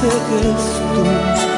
seques tú.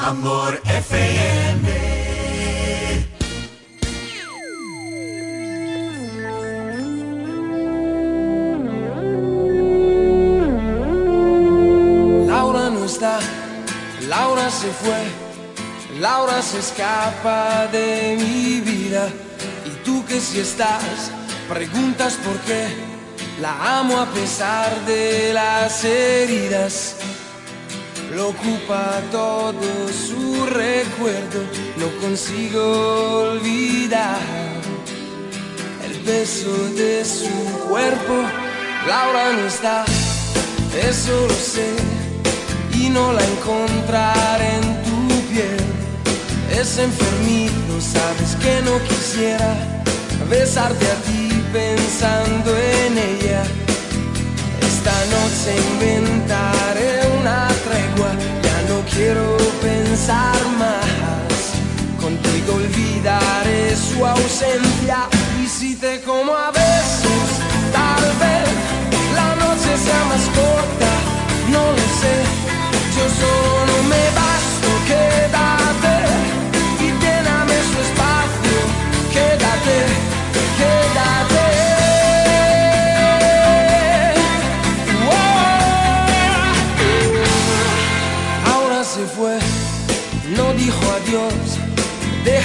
Amor FM. Laura no está, Laura se fue, Laura se escapa de mi vida. Y tú que si estás, preguntas por qué. La amo a pesar de las heridas. Lo ocupa todo su recuerdo, no consigo olvidar el peso de su cuerpo. Laura no está, eso lo sé, y no la encontraré en tu piel. Es enfermito, sabes que no quisiera besarte a ti pensando en ella. Esta noche inventaré ya no quiero pensar más. Contigo olvidaré su ausencia y si te como a besos, tal vez la noche sea más corta, no lo sé. Yo solo me basto, quédate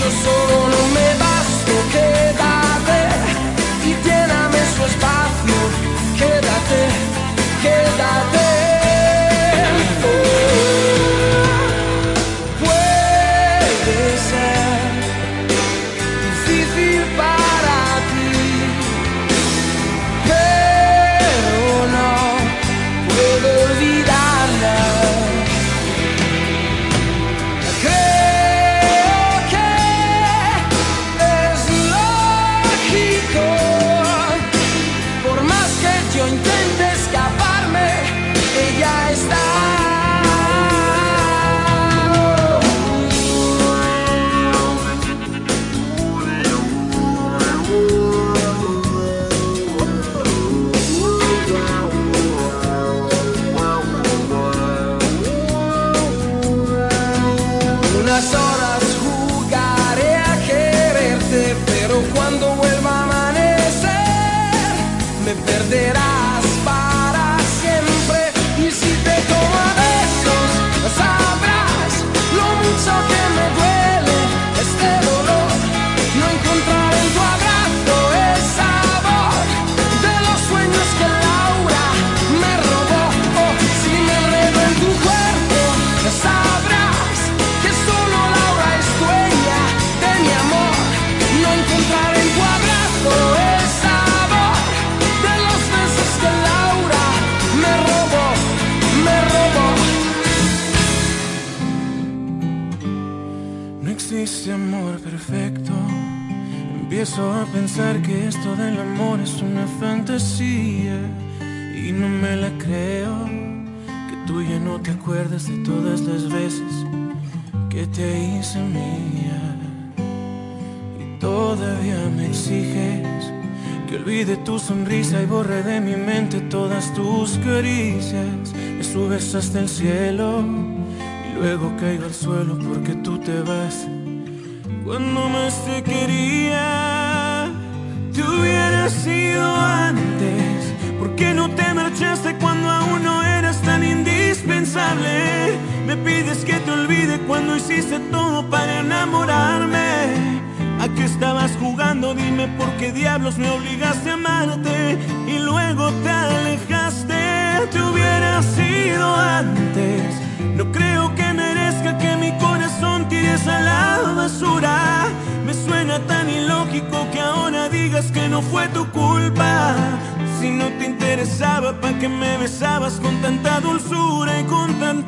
Yo solo no me basto, quédate y lléname su espacio, quédate, quédate. Hasta el cielo y luego caigo al suelo porque tú te vas. Cuando más te quería, te hubiera sido antes. ¿Por qué no te marchaste cuando aún no eras tan indispensable? Me pides que te olvide cuando hiciste todo para enamorarme. ¿A qué estabas jugando? Dime por qué diablos me obligaste no fue tu culpa. Si no te interesaba, ¿para qué me besabas con tanta dulzura y con tanta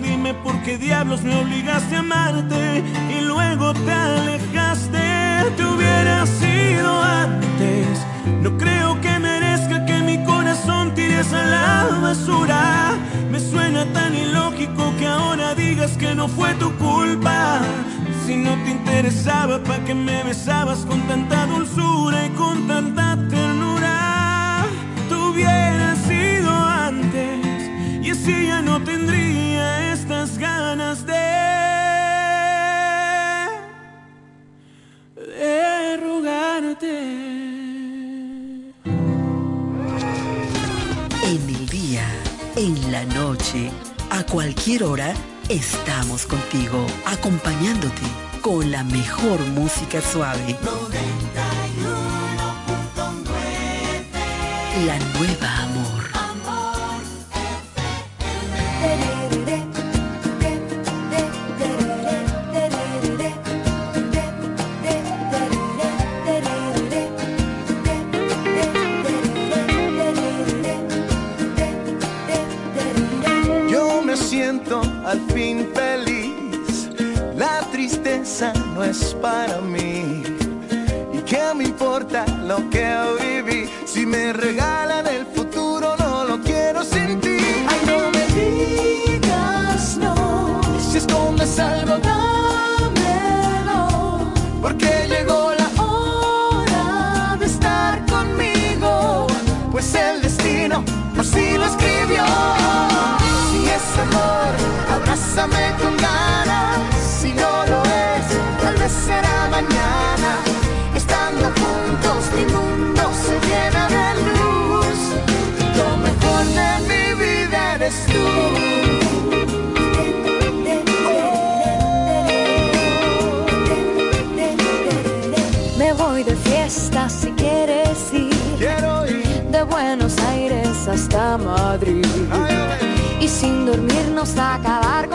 Dime por qué diablos me obligaste a amarte y luego te alejaste. Te hubiera sido antes. No creo que merezca que mi corazón tires a la basura. Me suena tan ilógico que ahora digas que no fue tu culpa. Si no te interesaba, ¿para qué me besabas con tanta dulzura y con tanta ternura? Te hubiera sido antes si ya no tendría estas ganas de, de rogarte. En el día, en la noche, a cualquier hora, estamos contigo, acompañándote con la mejor música suave. La nueva amor. Al fin feliz. La tristeza no es para mí. ¿Y qué me importa lo que viví? Si me regalan el futuro, no lo quiero sin ti. Ay, no me digas no. Si escondes algo, dámelo. Porque llegó la hora de estar conmigo. Pues el destino así lo escribió. Si es amor Abrázame con ganas, si no lo es, tal vez será mañana. Estando juntos mi mundo se llena de luz. Lo mejor de mi vida eres tú. Me voy de fiesta si quieres ir. Quiero ir. De Buenos Aires hasta Madrid sin dormirnos a acabar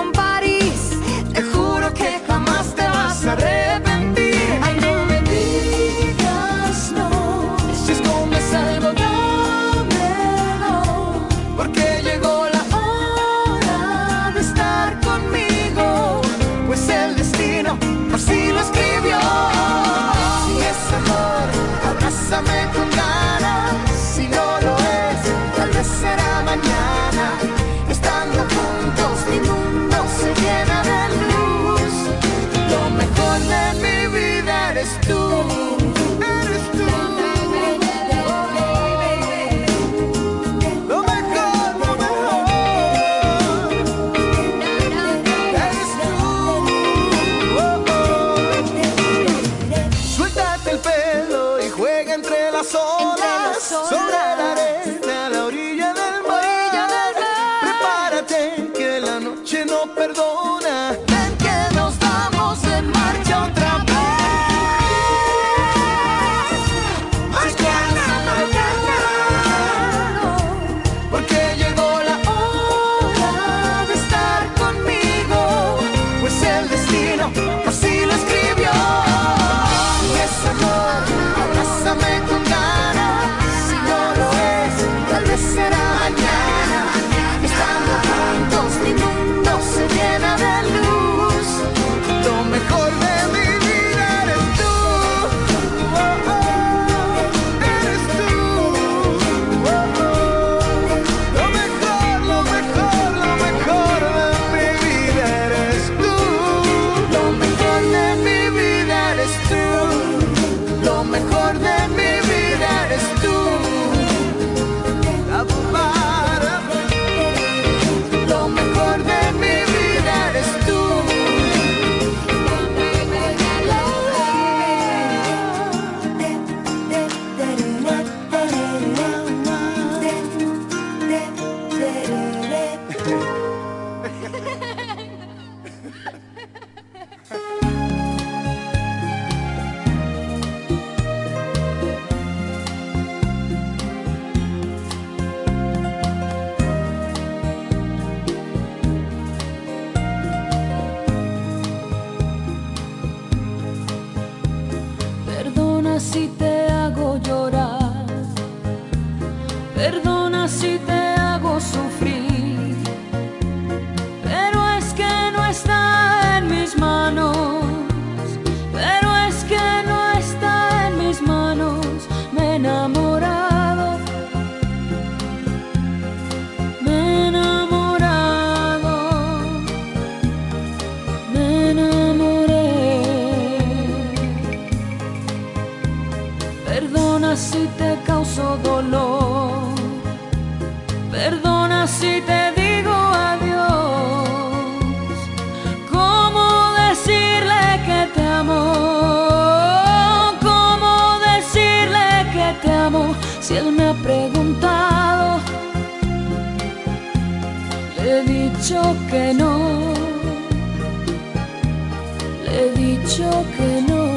Le he dicho que no, le he dicho que no.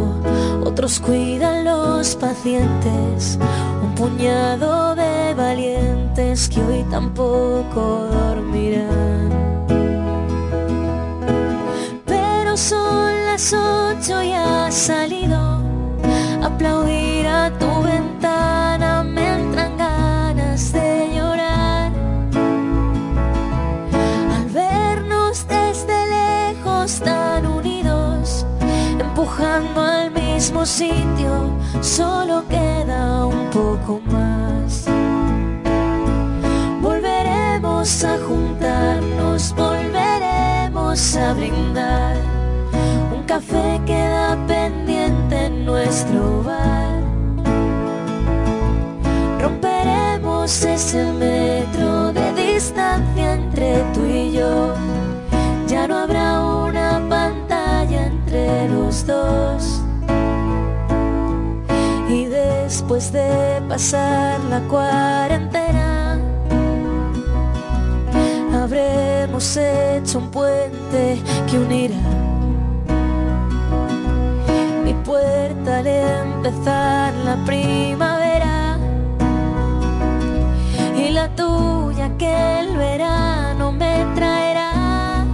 otros cuidan los pacientes, un puñado de valientes que hoy tampoco dormirán. Pero son las ocho y ha salido aplaudir a tu ventana, me entran ganas de llorar. Al vernos desde lejos tan unidos, empujando mismo sitio, solo queda un poco más. Volveremos a juntarnos, volveremos a brindar. Un café queda pendiente en nuestro bar. Romperemos ese metro después de pasar la cuarentena, habremos hecho un puente que unirá mi puerta al empezar la primavera y la tuya que el verano me traerá.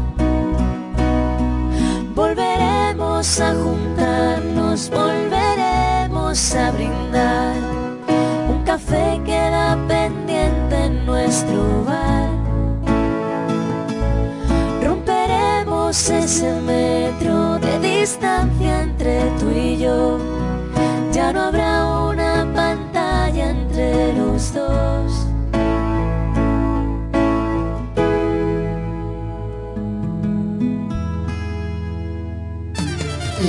Volveremos a juntarnos, volveremos a brindar. Un café queda pendiente en nuestro bar. Romperemos ese metro de distancia entre tú y yo. Ya no habrá una pantalla entre los dos.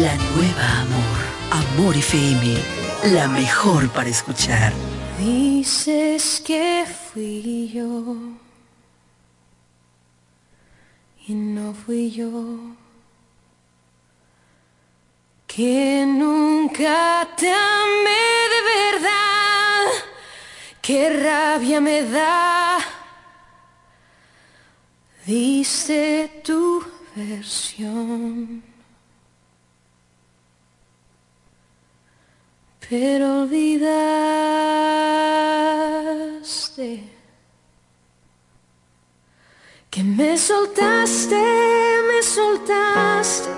La nueva Amor. Amor FM. La mejor para escuchar. Dices que fui yo y no fui yo. Que nunca te amé de verdad, qué rabia me da. Dice tu versión. Pero olvidaste que me soltaste, me soltaste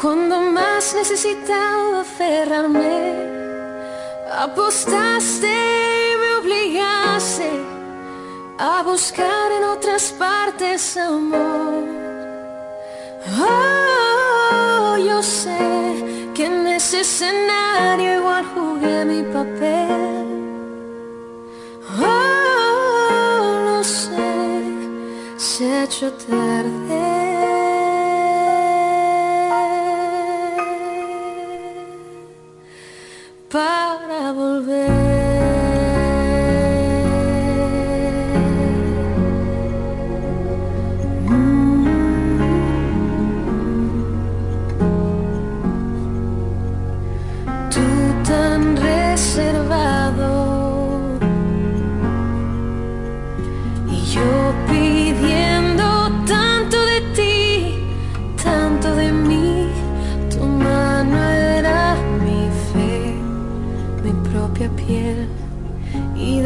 cuando más necesitaba aferrarme, apostaste y me obligaste a buscar en otras partes amor. Oh, yo sé que en ese escenario igual jugué mi papel. Oh, no sé, se ha hecho tarde. Para volver.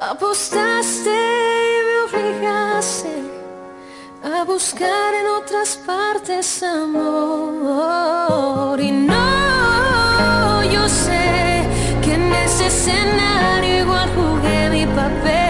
Apostaste y me obligaste a buscar en otras partes amor. Y no, yo sé que en ese escenario igual jugué mi papel.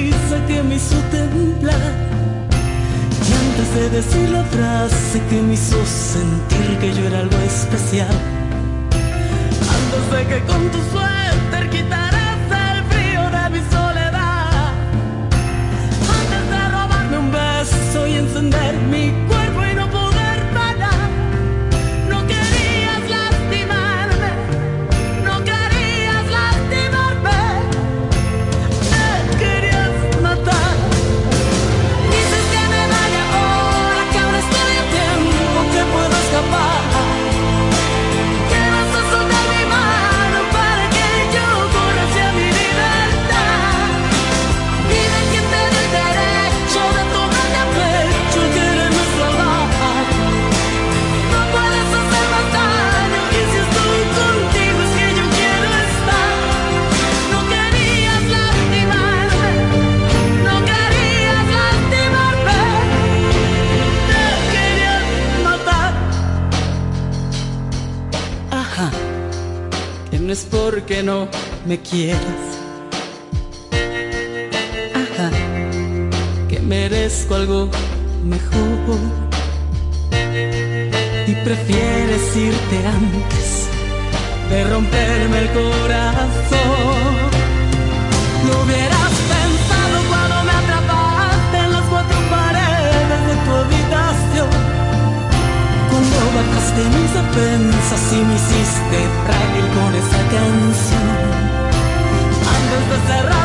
que me hizo temblar. Y antes de decir la frase que me hizo sentir que yo era algo especial. Antes de que con tu suéter quitaras el frío de mi soledad. Antes de robarme un beso y encender mi cuerpo me quieras. Ajá, que merezco algo mejor. Y prefieres irte antes de romperme el corazón. Lo hubieras pensado cuando me atrapaste en las cuatro paredes de tu habitación. Cuando bajaste mis defensas y me hiciste frágil con esa canción. Cerrar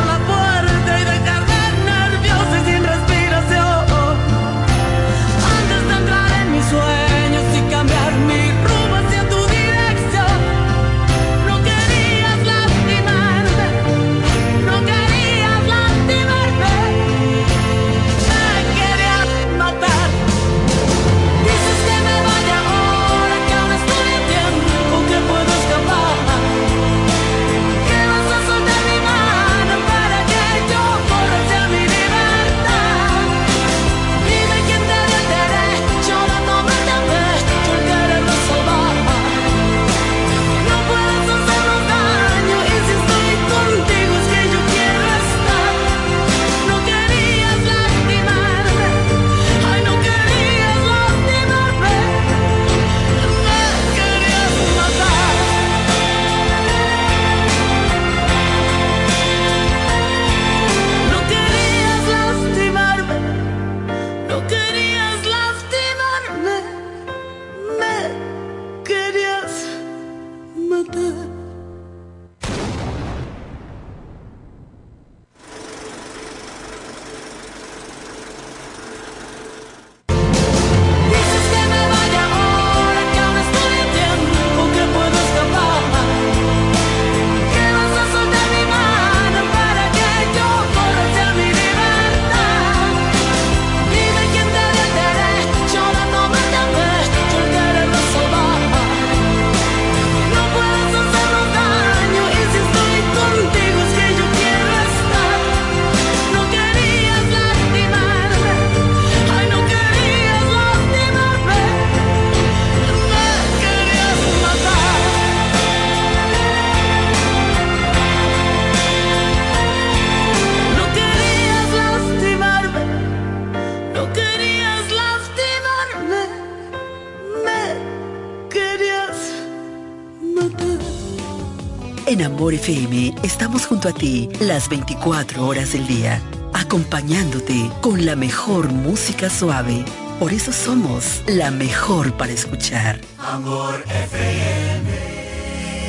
Amor FM estamos junto a ti las 24 horas del día, acompañándote con la mejor música suave. Por eso somos la mejor para escuchar. Amor FM.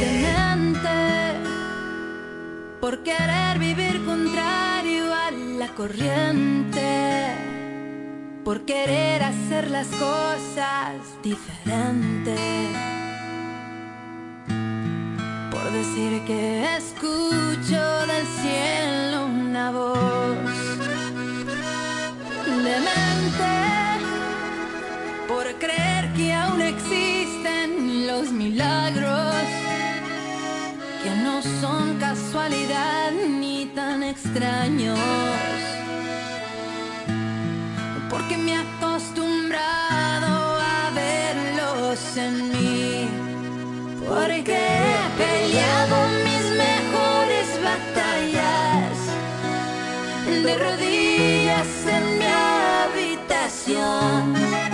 demente por querer vivir contrario a la corriente, por querer hacer las cosas diferentes, decir que escucho del cielo una voz demente por creer que aún existen los milagros, que no son casualidad ni tan extraños, porque me he acostumbrado a verlos en mí, porque peleado mis mejores batallas de rodillas en mi habitación.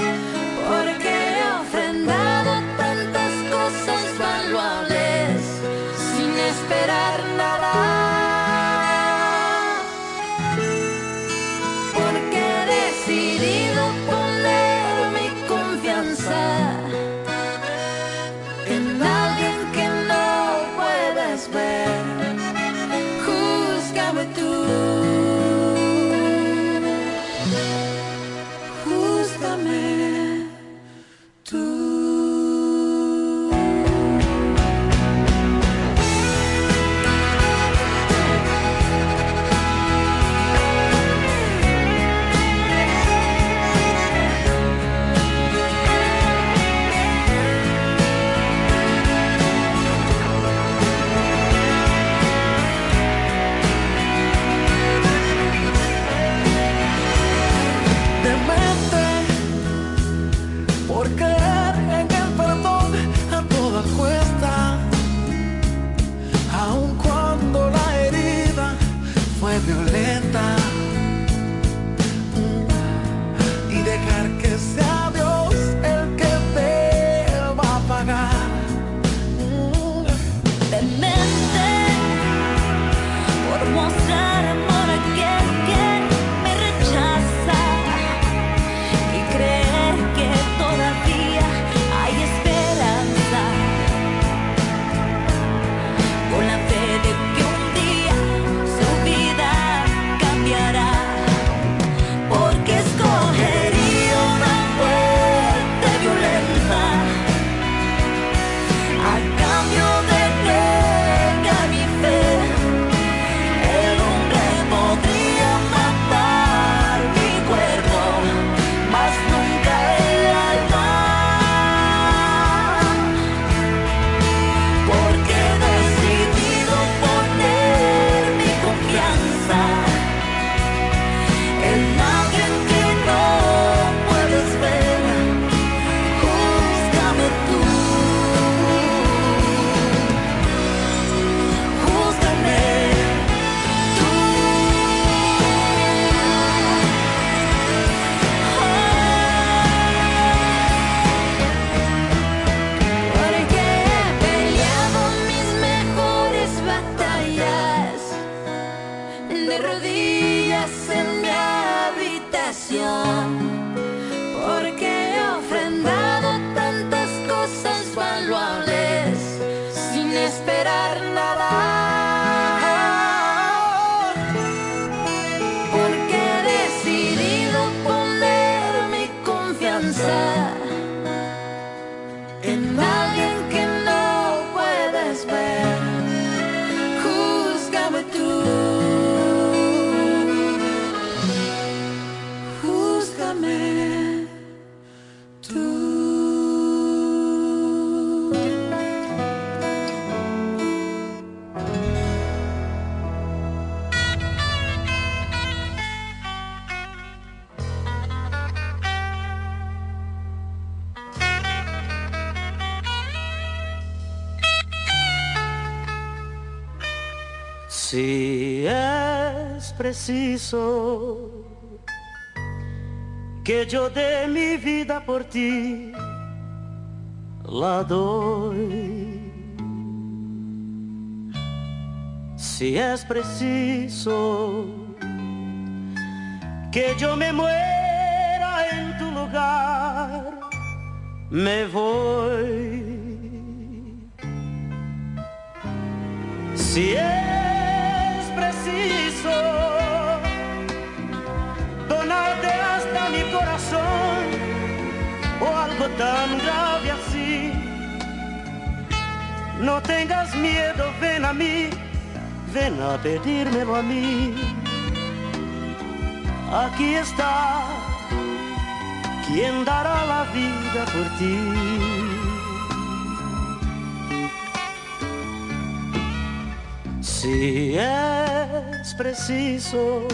Preciso que yo dé mi vida por ti, la doy. Si es preciso que yo me muera en tu lugar, me voy. O algo tan grave así. No tengas miedo, ven a mí, ven a pedírmelo a mí. Aquí está quien dará la vida por ti. Si es preciso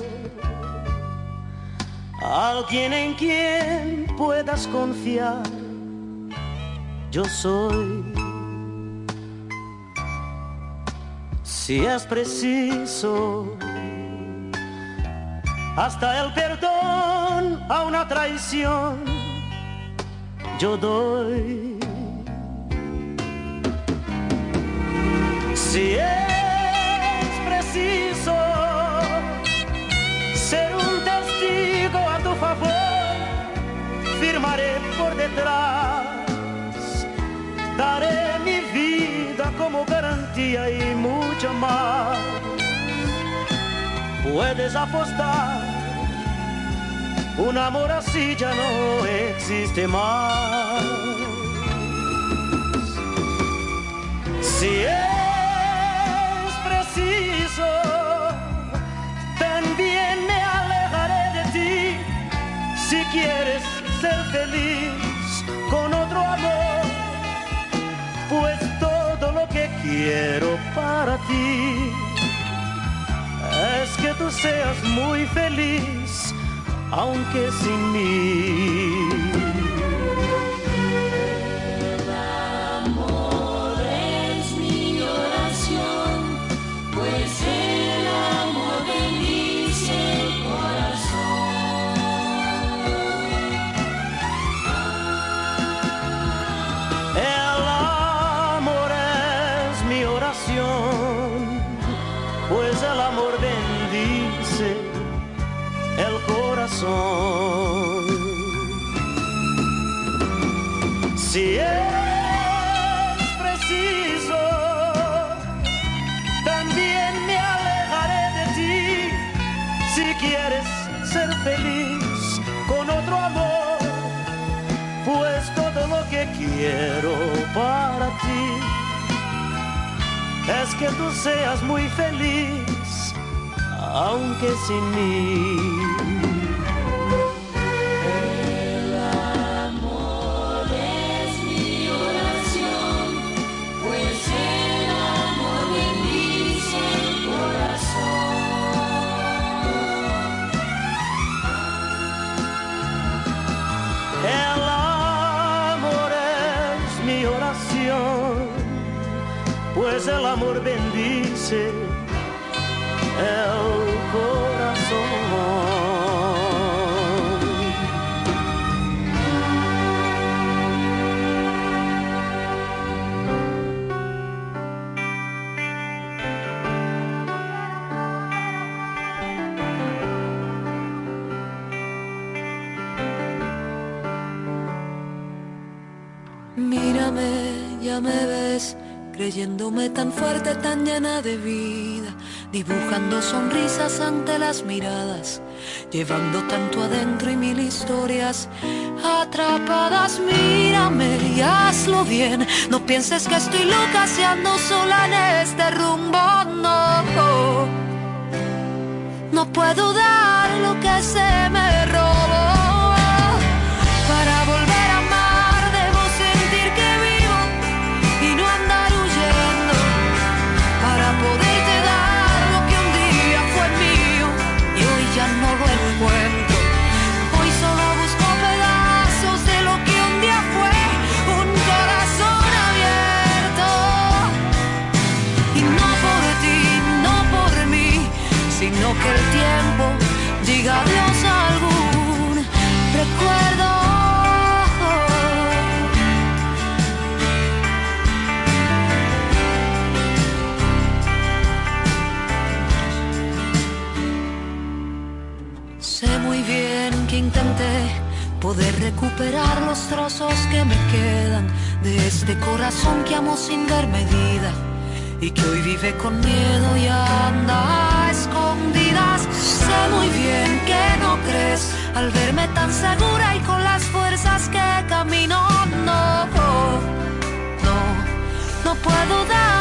alguien en quien puedas confiar. Yo soy. Si es preciso, hasta el perdón a una traición, yo doy. Si es detrás, daré mi vida como garantía y mucho más. Puedes apostar, un amor así ya no existe más. Si es preciso, también me alejaré de ti si quieres ser feliz otro pues todo lo que quiero para ti es que tú seas muy feliz, aunque sin mí. que tú seas muy feliz, aunque sin mí. es el amor bendice el corazón. creyéndome tan fuerte, tan llena de vida, dibujando sonrisas ante las miradas, llevando tanto adentro y mil historias atrapadas. Mírame y hazlo bien, no pienses que estoy loca seando sola en este rumbo, no. No puedo dar lo que se me recuperar los trozos que me quedan de este corazón que amo sin dar medida y que hoy vive con miedo y anda a escondidas. Sé muy bien que no crees al verme tan segura y con las fuerzas que camino. No, no, no puedo dar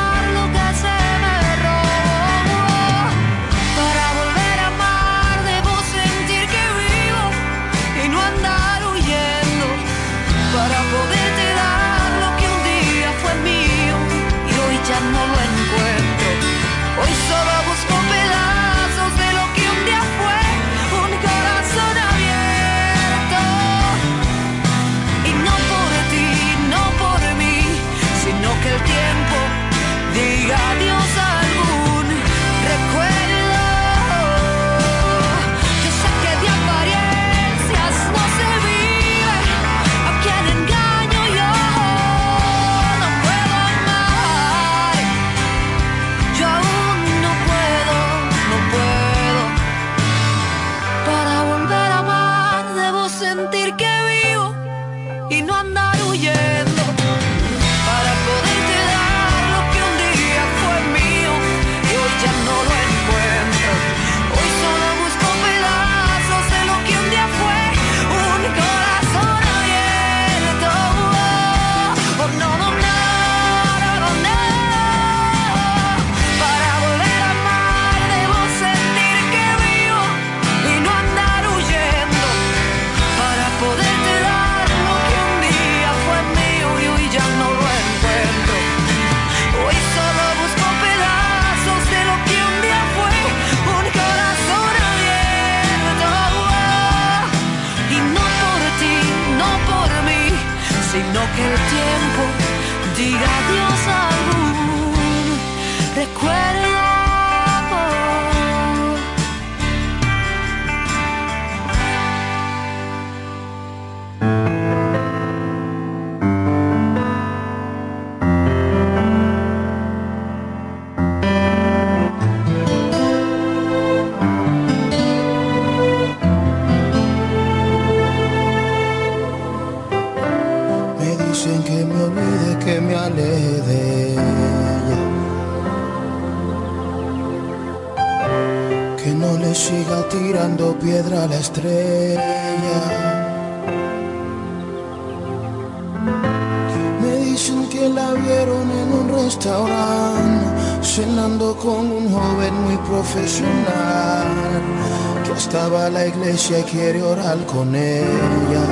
quiere orar con ella.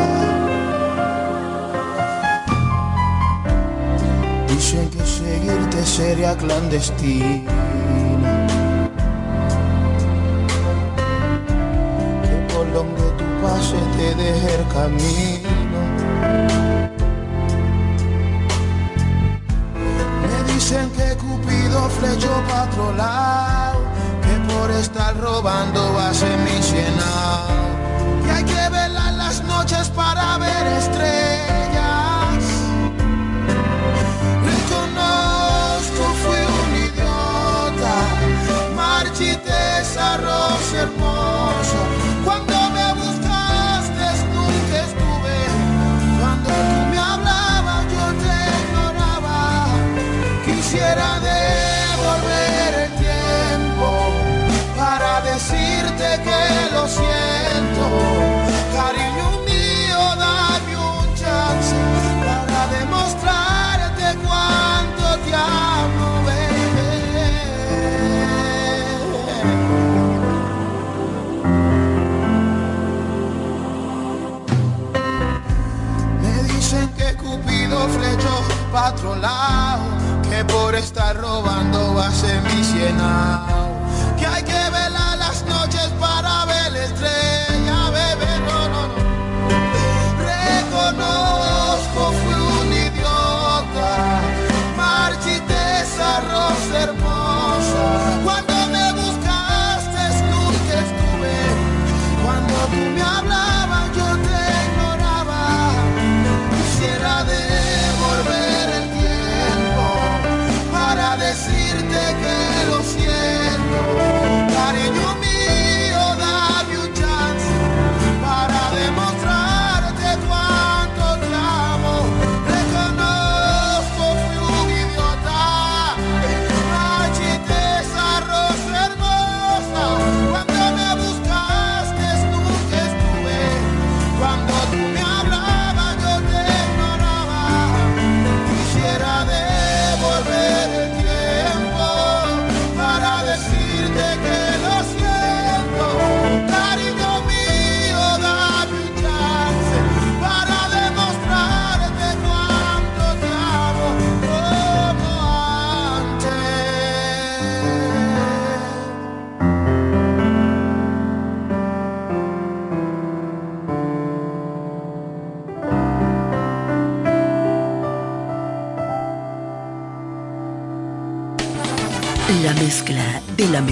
Dicen que seguirte sería clandestino.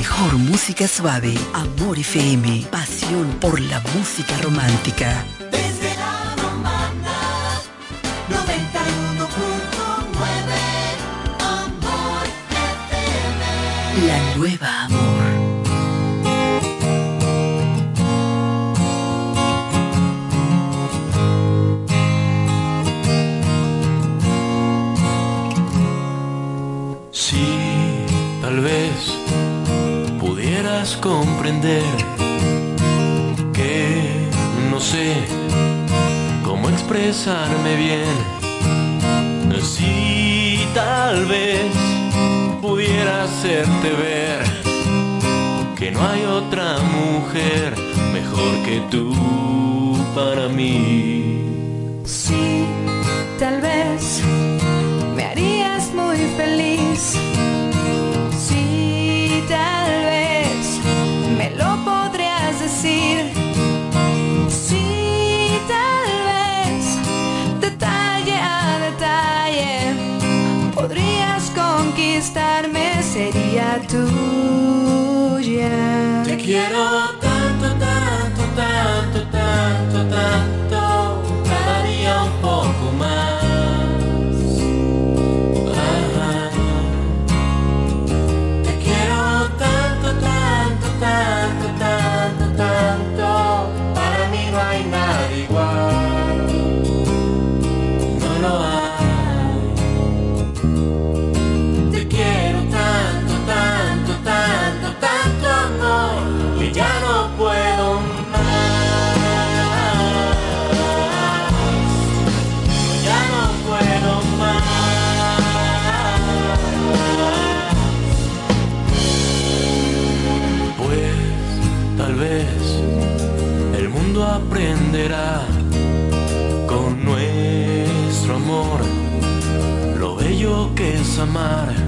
mejor música suave, Amor FM, pasión por la música romántica. que no sé cómo expresarme bien. Si tal vez pudiera hacerte ver que no hay otra mujer mejor que tú para mí. podrías conquistarme, sería tuya. Te quiero tanto, tanto, tanto, tanto, tanto amare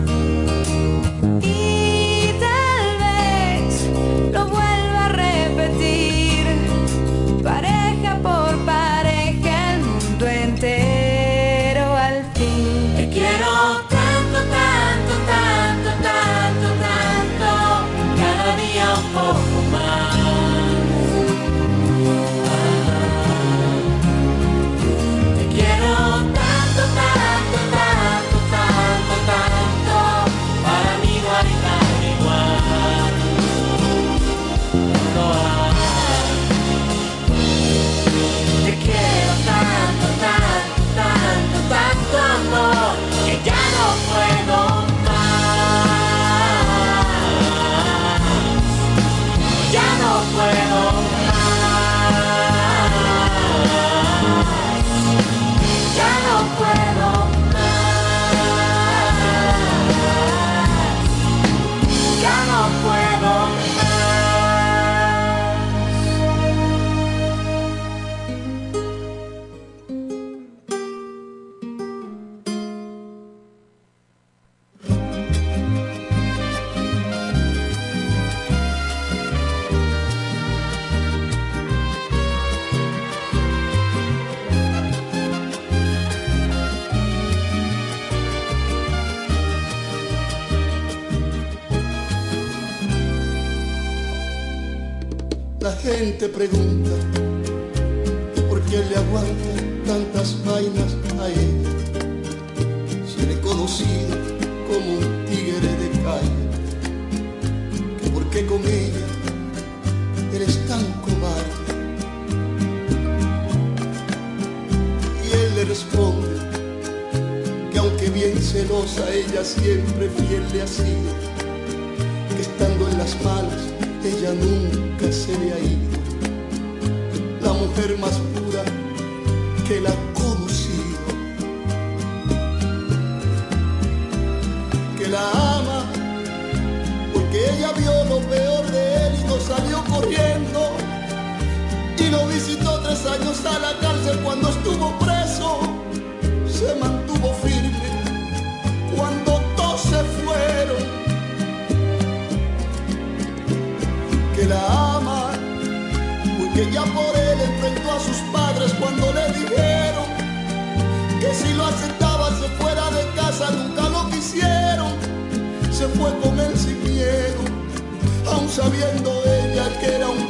gente pregunta por qué le aguanta tantas vainas a ella. Si le conocido como un tigre de calle, que por qué con ella eres tan cobarde. Y él le responde que aunque bien celosa ella siempre fiel le ha sido, que estando en las malas ella nunca se le ha ido. Más pura que la conocido, que la ama, porque ella vio lo peor de él y no salió corriendo. Y lo visitó tres años a la cárcel cuando estuvo preso, se mantuvo firme cuando todos se fueron. que la ama, porque ya por sus padres cuando le dijeron que si lo aceptaba se fuera de casa, nunca lo quisieron, se fue con él sin miedo, aun sabiendo ella que era un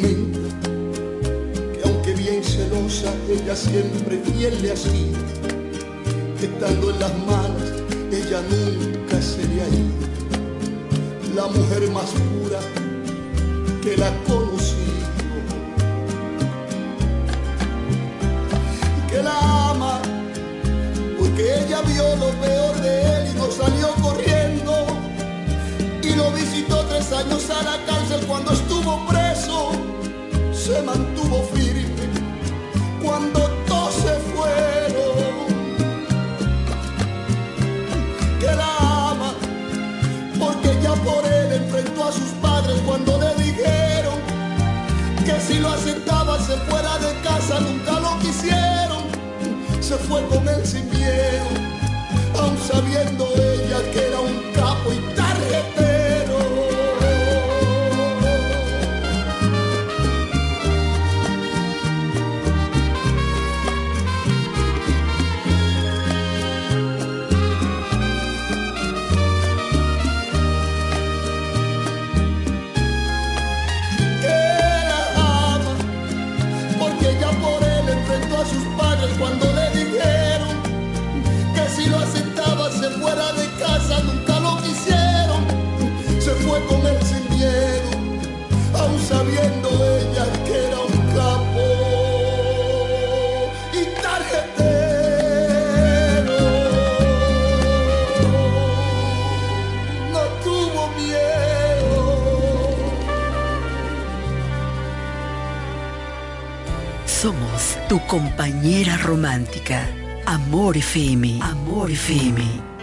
que aunque bien celosa, ella siempre fiel le ha sido, estando en las malas, ella nunca se le ha ido. La mujer más pura Se fue con él sin miedo aun sabiendo ella que era un tu compañera romántica. Amor FM. Amor.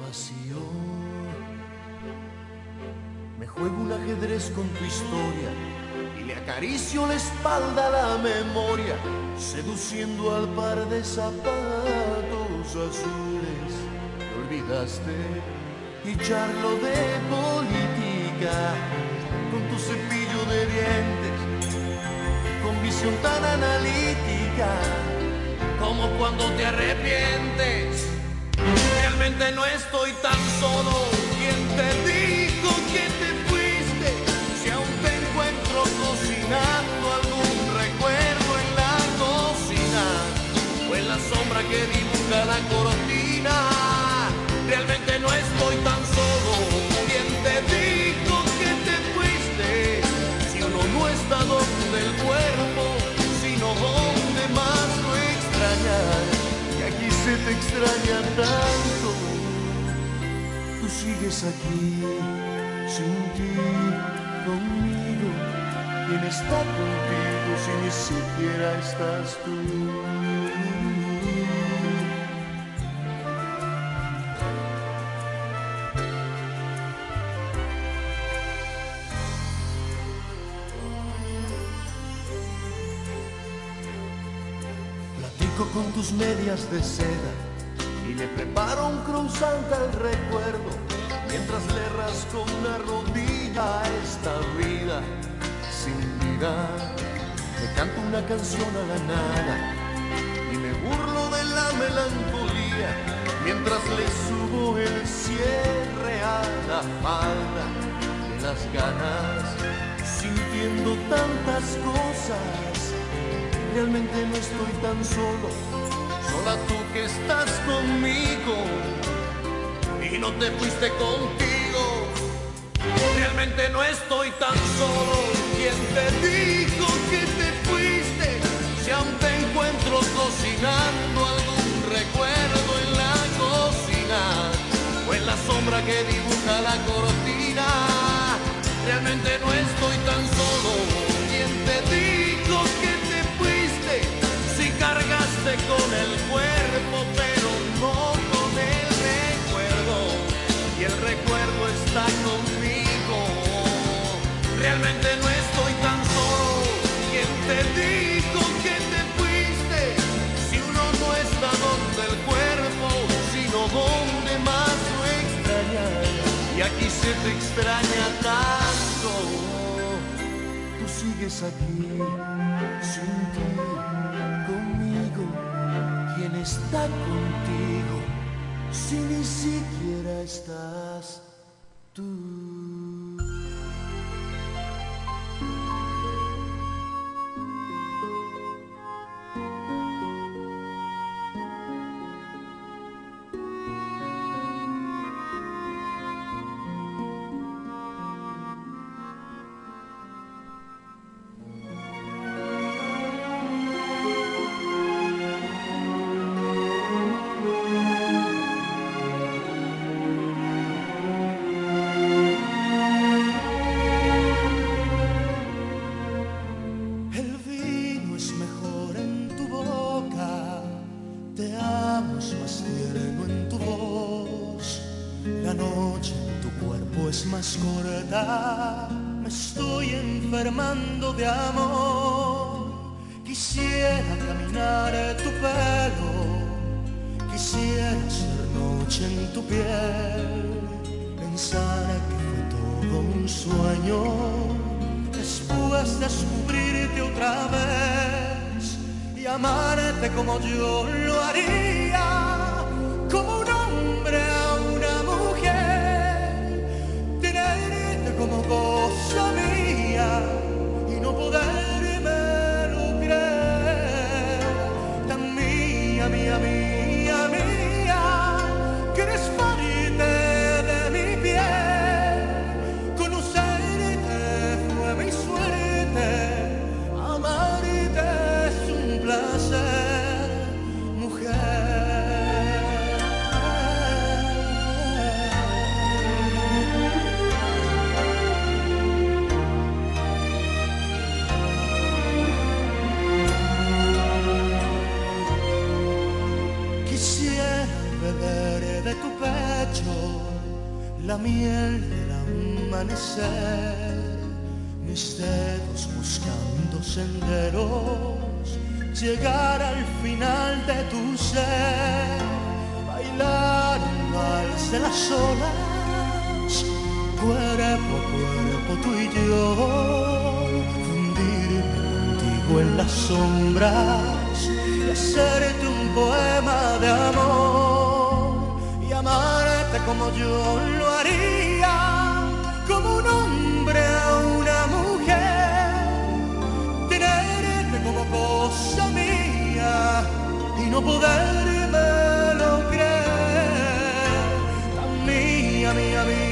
Vacío. Me juego un ajedrez con tu historia y le acaricio la espalda a la memoria, seduciendo al par de zapatos azules. Te olvidaste y charlo de política con tu cepillo de dientes, con visión tan analítica como cuando te arrepientes. Realmente no estoy tan solo. quien te dijo que te fuiste? Si aún te encuentro cocinando algún recuerdo en la cocina o en la sombra que dibuja la cortina. Realmente no estoy tan solo. quien te dijo que te fuiste? Si uno no está donde el cuerpo, sino donde más lo extrañas. Y aquí se te extraña tanto. Sigues aquí, sin ti, conmigo. ¿Quién está contigo si ni siquiera estás tú? con tus medias de seda y le preparo un cruzante al recuerdo mientras le rasco una rodilla a esta vida sin vida. Le canto una canción a la nada y me burlo de la melancolía mientras le subo el cierre a la falda de las ganas sintiendo tantas cosas realmente no estoy tan solo, sola tú que estás conmigo no te fuiste contigo. Realmente no estoy tan solo, ¿quién te dijo que te fuiste? Si aún te encuentro cocinando algún recuerdo en la cocina o en la sombra que dibuja la cortina. Realmente no estoy tan solo, ¿quién te dijo que con el cuerpo, te extraña tanto. Tú sigues aquí sin ti está contigo si ni siquiera estás tú? beber de tu pecho la miel del amanecer. Mis dedos buscando senderos, llegar al final de tu ser. Bailar el vals de las olas, cuerpo a cuerpo tú y yo. Fundirme contigo en las sombras y hacerte un poema de amor como yo lo haría, como un hombre a una mujer, tenerte como cosa mía y no poderme lo creer, tan mía, mía, mía.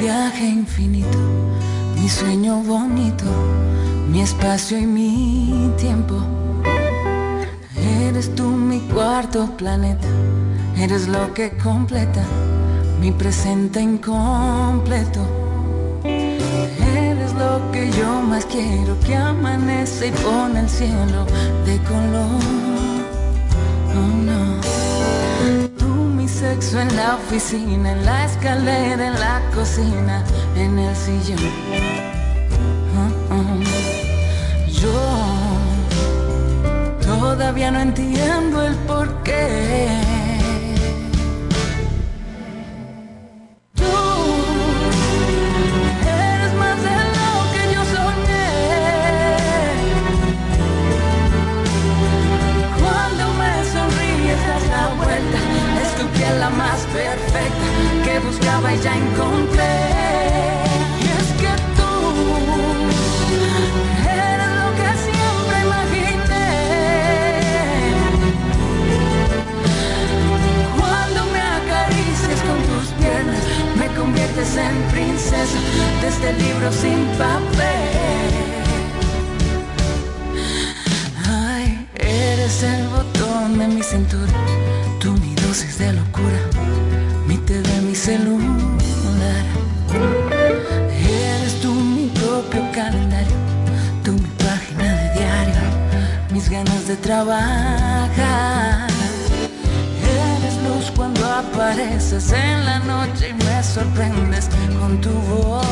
Viaje infinito, mi sueño bonito, mi espacio y mi tiempo. Eres tú mi cuarto planeta, eres lo que completa mi presente incompleto. Eres lo que yo más quiero, que amanece y pone el cielo de color. Oh no. Sexo en la oficina, en la escalera, en la cocina, en el sillón. Oh, oh. Yo todavía no entiendo el porqué. Ya encontré. Y es que tú eres lo que siempre imaginé. Cuando me acaricias con tus piernas, me conviertes en princesa de este libro sin papel. Ay, eres el botón de mi cintura, tú mi dosis de locura, mi TV, mi celular. De trabajar. Eres luz cuando apareces en la noche y me sorprendes con tu voz.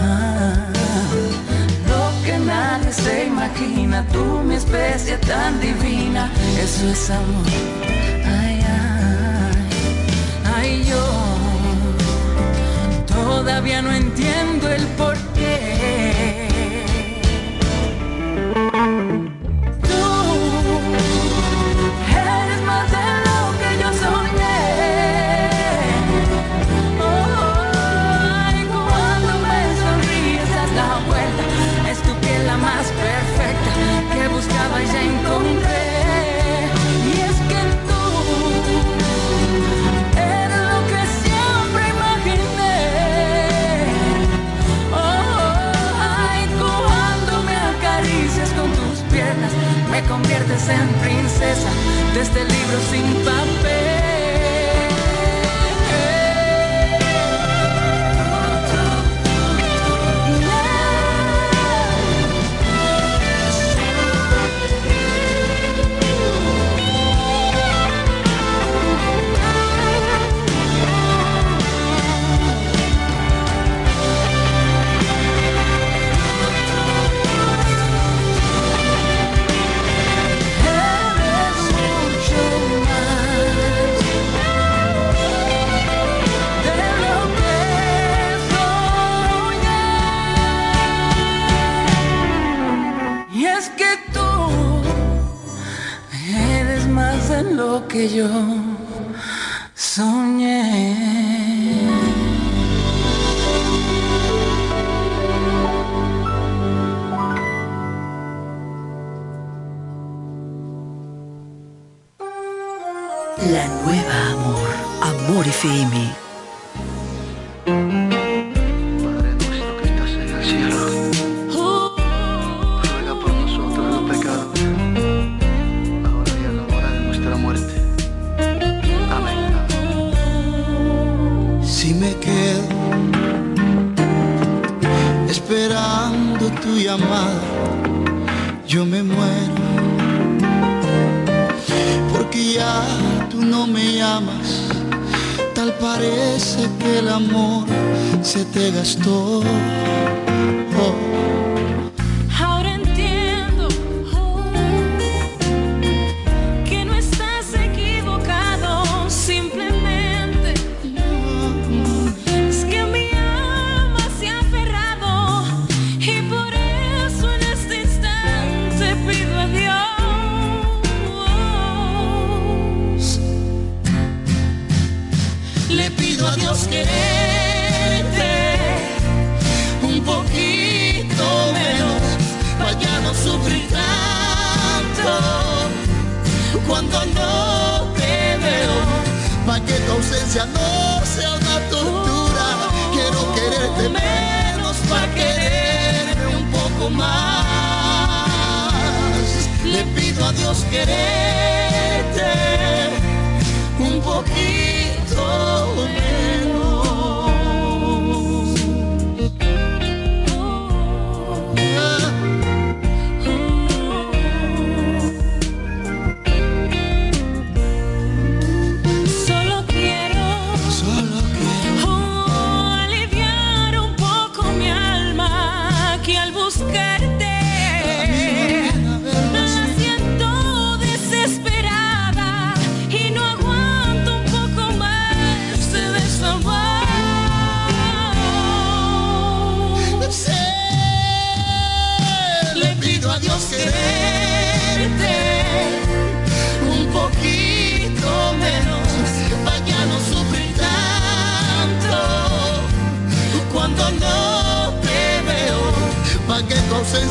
Ah, lo que nadie se imagina, tú mi especie tan divina, eso es amor. Ay, ay, ay, yo todavía no entiendo el porqué. Sin Eres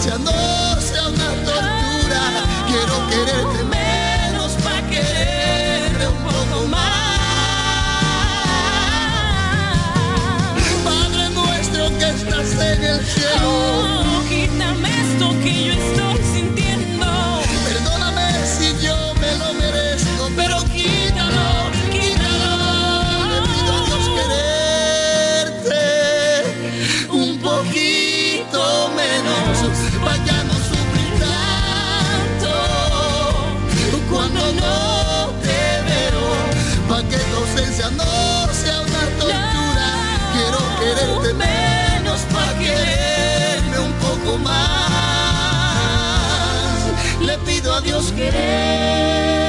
marchando. Dios querer.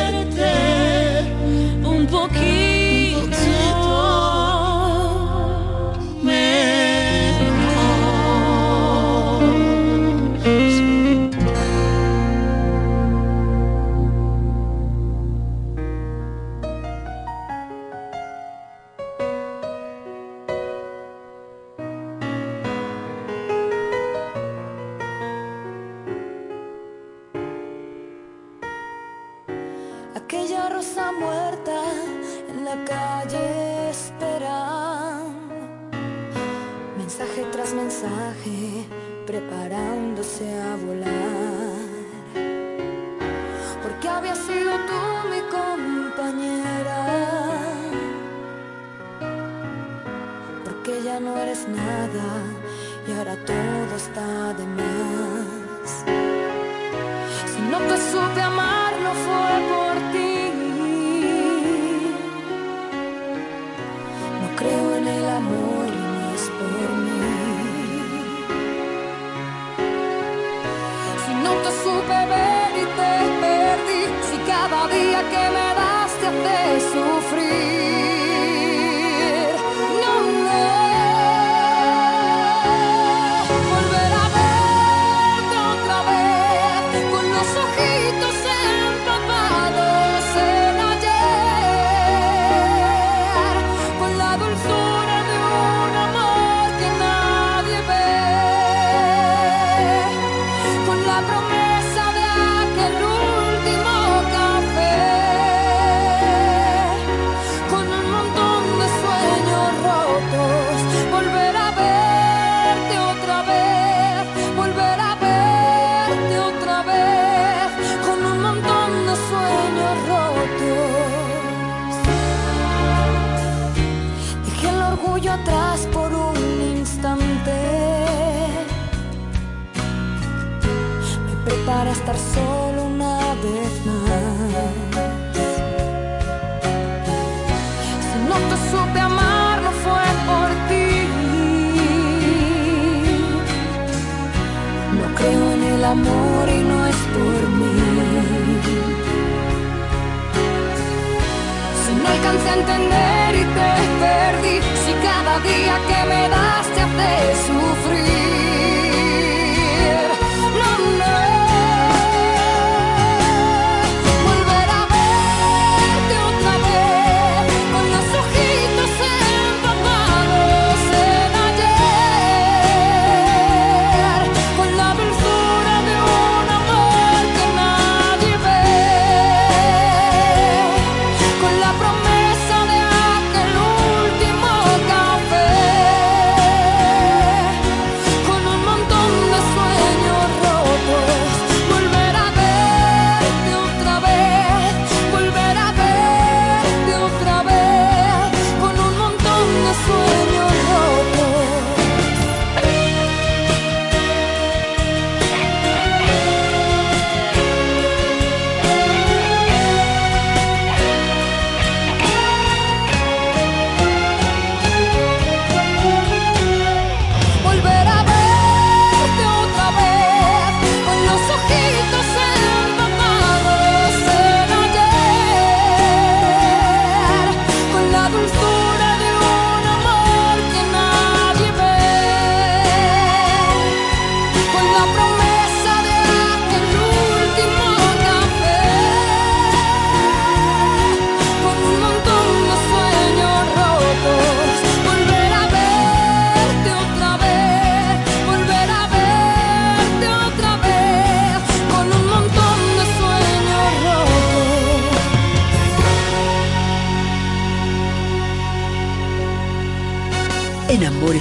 solo una vez más. Si no te supe amar, no fue por ti. No creo en el amor y no es por mí. Si no alcancé a entender y te perdí, si cada día que me das te hace sufrir.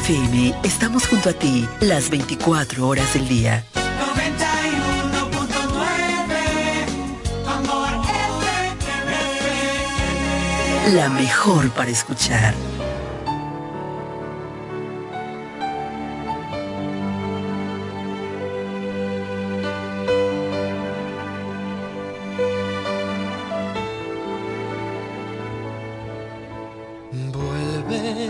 FM estamos junto a ti las 24 horas del día. 91.9 Amor FM. La mejor para escuchar. Vuelve,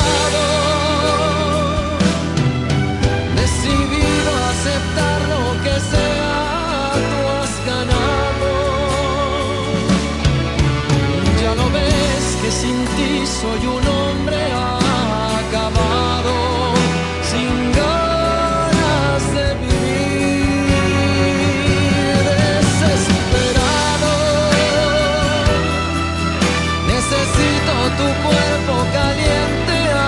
Soy un hombre acabado, sin ganas de vivir, desesperado. Necesito tu cuerpo caliente a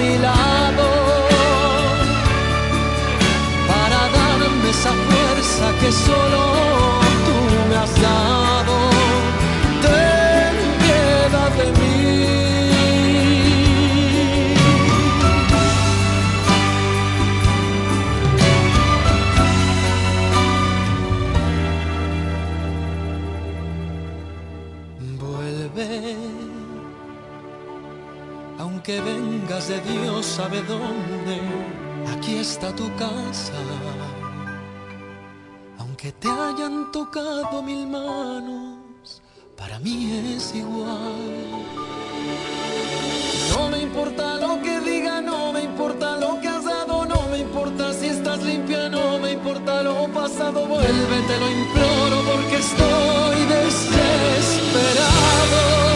mi lado para darme esa fuerza que solo Dios sabe dónde, aquí está tu casa. Aunque te hayan tocado mil manos, para mí es igual. No me importa lo que diga, no me importa lo que has dado, no me importa si estás limpia, no me importa lo pasado, vuelve, te lo imploro porque estoy desesperado.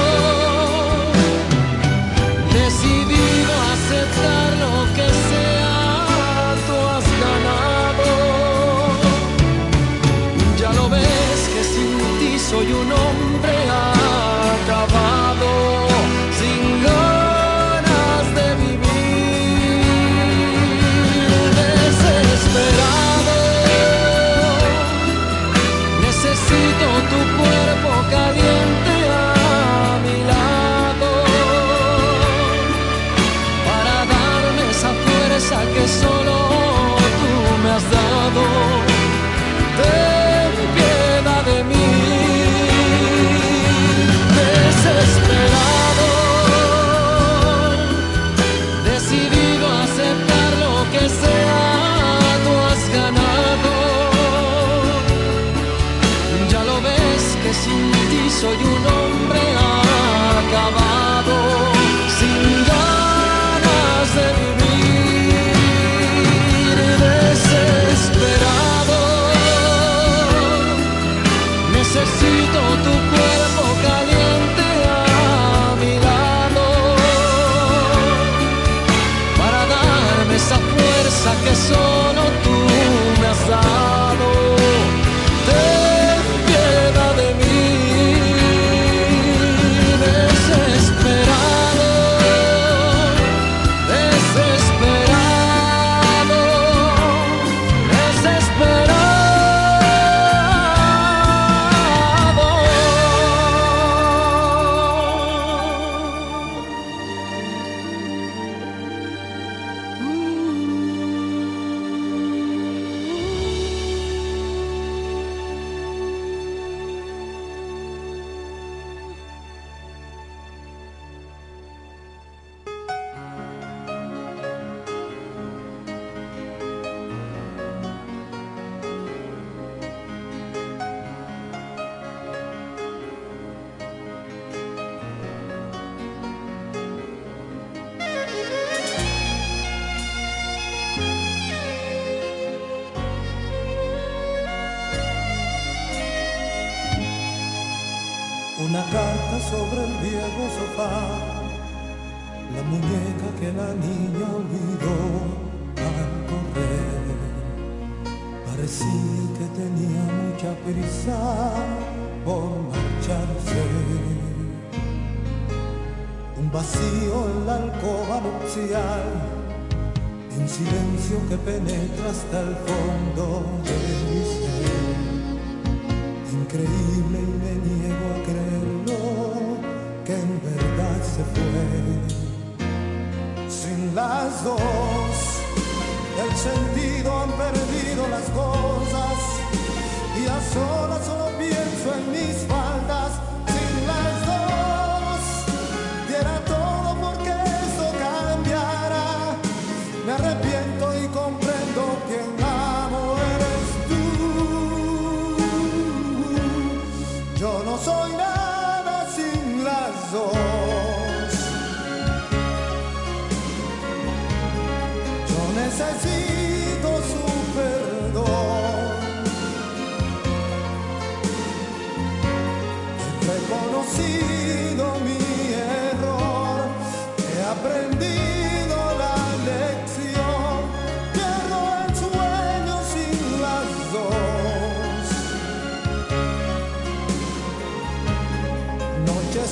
Soy un hombre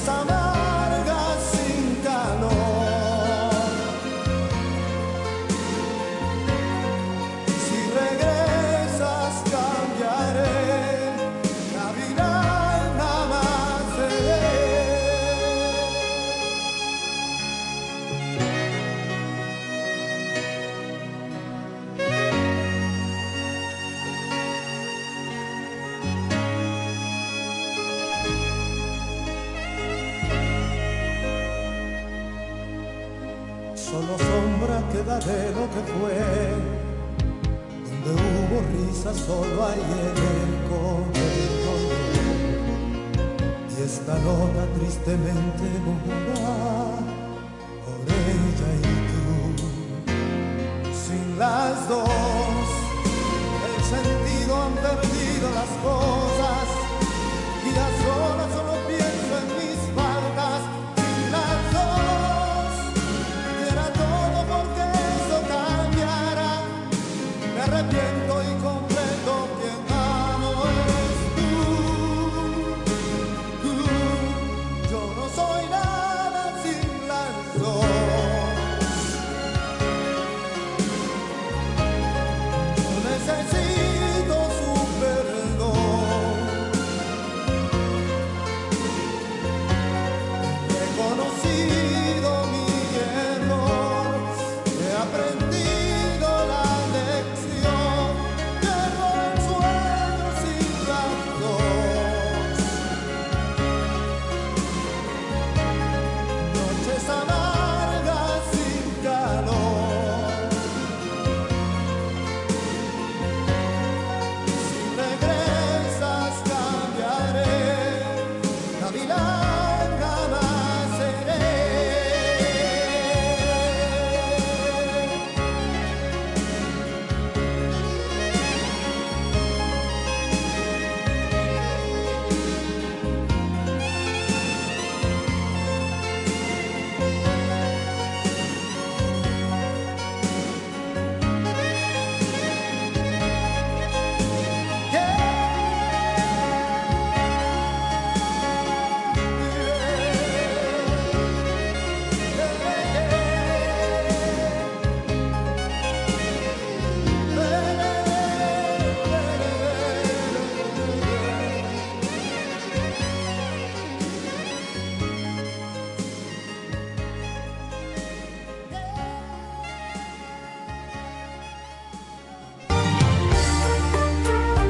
summer.